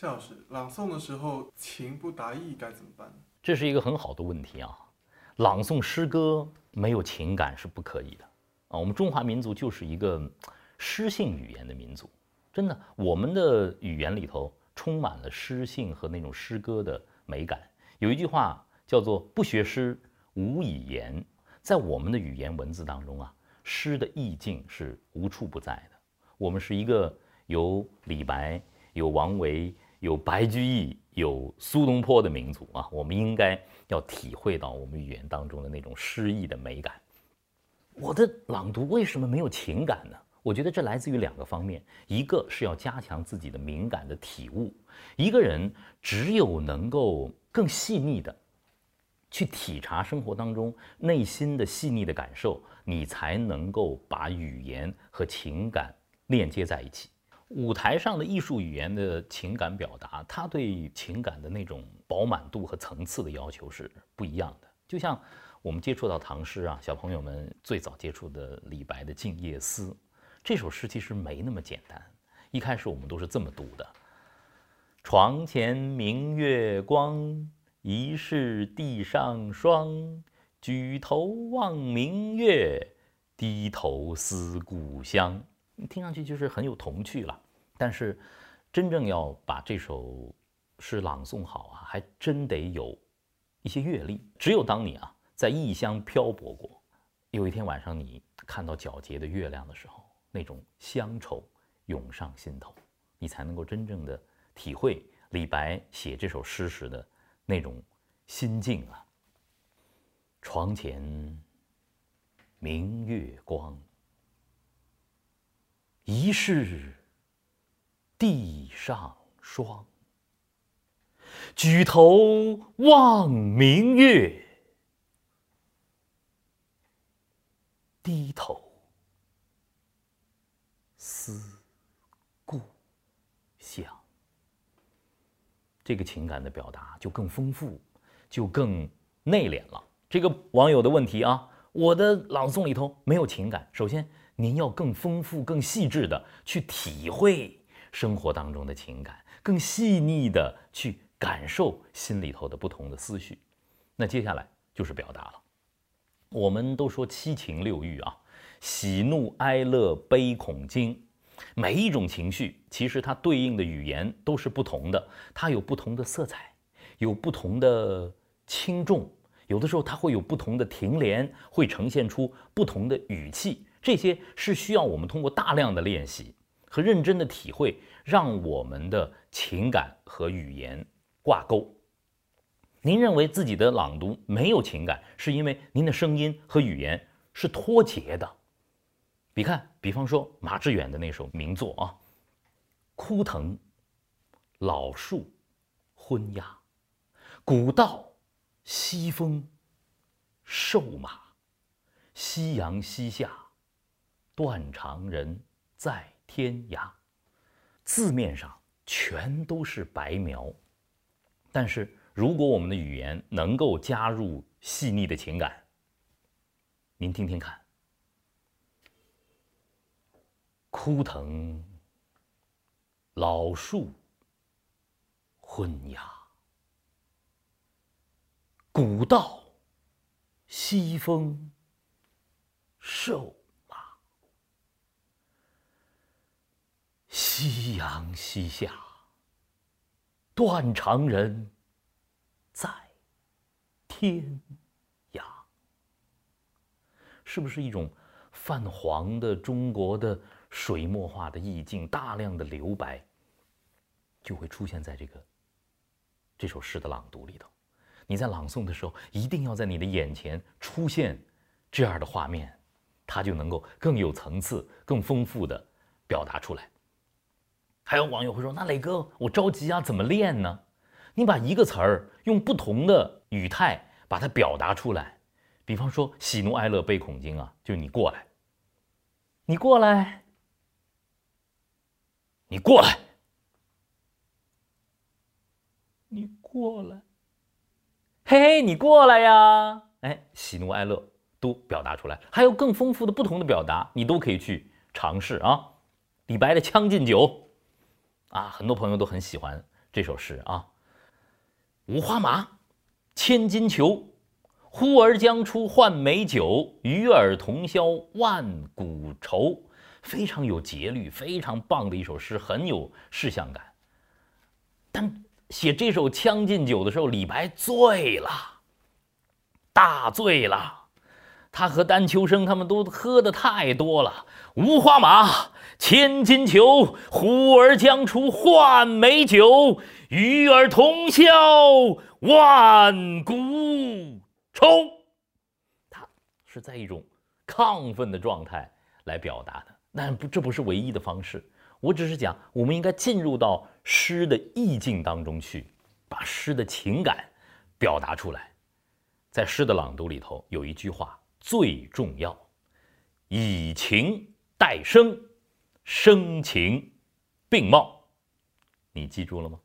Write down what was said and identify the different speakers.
Speaker 1: 谢老师，朗诵的时候情不达意该怎么办？
Speaker 2: 这是一个很好的问题啊！朗诵诗歌没有情感是不可以的啊！我们中华民族就是一个诗性语言的民族，真的，我们的语言里头充满了诗性和那种诗歌的美感。有一句话叫做“不学诗，无以言”。在我们的语言文字当中啊，诗的意境是无处不在的。我们是一个有李白、有王维、有白居易、有苏东坡的民族啊，我们应该要体会到我们语言当中的那种诗意的美感。我的朗读为什么没有情感呢？我觉得这来自于两个方面，一个是要加强自己的敏感的体悟。一个人只有能够更细腻的。去体察生活当中内心的细腻的感受，你才能够把语言和情感链接在一起。舞台上的艺术语言的情感表达，它对情感的那种饱满度和层次的要求是不一样的。就像我们接触到唐诗啊，小朋友们最早接触的李白的《静夜思》，这首诗其实没那么简单。一开始我们都是这么读的：“床前明月光。”疑是地上霜，举头望明月，低头思故乡。听上去就是很有童趣了。但是，真正要把这首诗朗诵好啊，还真得有一些阅历。只有当你啊在异乡漂泊过，有一天晚上你看到皎洁的月亮的时候，那种乡愁涌上心头，你才能够真正的体会李白写这首诗时的。那种心境啊，床前明月光，疑是地上霜。举头望明月，低头思故乡。这个情感的表达就更丰富，就更内敛了。这个网友的问题啊，我的朗诵里头没有情感。首先，您要更丰富、更细致的去体会生活当中的情感，更细腻的去感受心里头的不同的思绪。那接下来就是表达了。我们都说七情六欲啊，喜怒哀乐悲恐惊。每一种情绪，其实它对应的语言都是不同的，它有不同的色彩，有不同的轻重，有的时候它会有不同的停连，会呈现出不同的语气。这些是需要我们通过大量的练习和认真的体会，让我们的情感和语言挂钩。您认为自己的朗读没有情感，是因为您的声音和语言是脱节的。你看，比方说马致远的那首名作啊，“枯藤老树昏鸦，古道西风瘦马，夕阳西下，断肠人在天涯。”字面上全都是白描，但是如果我们的语言能够加入细腻的情感，您听听看。枯藤老树昏鸦，古道西风瘦马，夕夕阳西下，断肠人在天涯。是不是一种泛黄的中国的？水墨画的意境，大量的留白，就会出现在这个这首诗的朗读里头。你在朗诵的时候，一定要在你的眼前出现这样的画面，它就能够更有层次、更丰富的表达出来。还有网友会说：“那磊哥，我着急啊，怎么练呢？”你把一个词儿用不同的语态把它表达出来，比方说喜怒哀乐悲恐惊啊，就你过来，你过来。你过来，你过来，嘿，你过来呀！哎，喜怒哀乐都表达出来，还有更丰富的不同的表达，你都可以去尝试啊。李白的《将进酒》，啊，很多朋友都很喜欢这。首诗啊，五花马，千金裘，呼儿将出换美酒，与尔同销万古愁。非常有节律，非常棒的一首诗，很有视象感。但写这首《将进酒》的时候，李白醉了，大醉了。他和丹秋生他们都喝的太多了。五花马，千金裘，呼儿将出换美酒，与尔同销万古愁。他是在一种亢奋的状态来表达的，但不，这不是唯一的方式。我只是讲，我们应该进入到诗的意境当中去，把诗的情感表达出来。在诗的朗读里头，有一句话。最重要，以情代声，声情并茂，你记住了吗？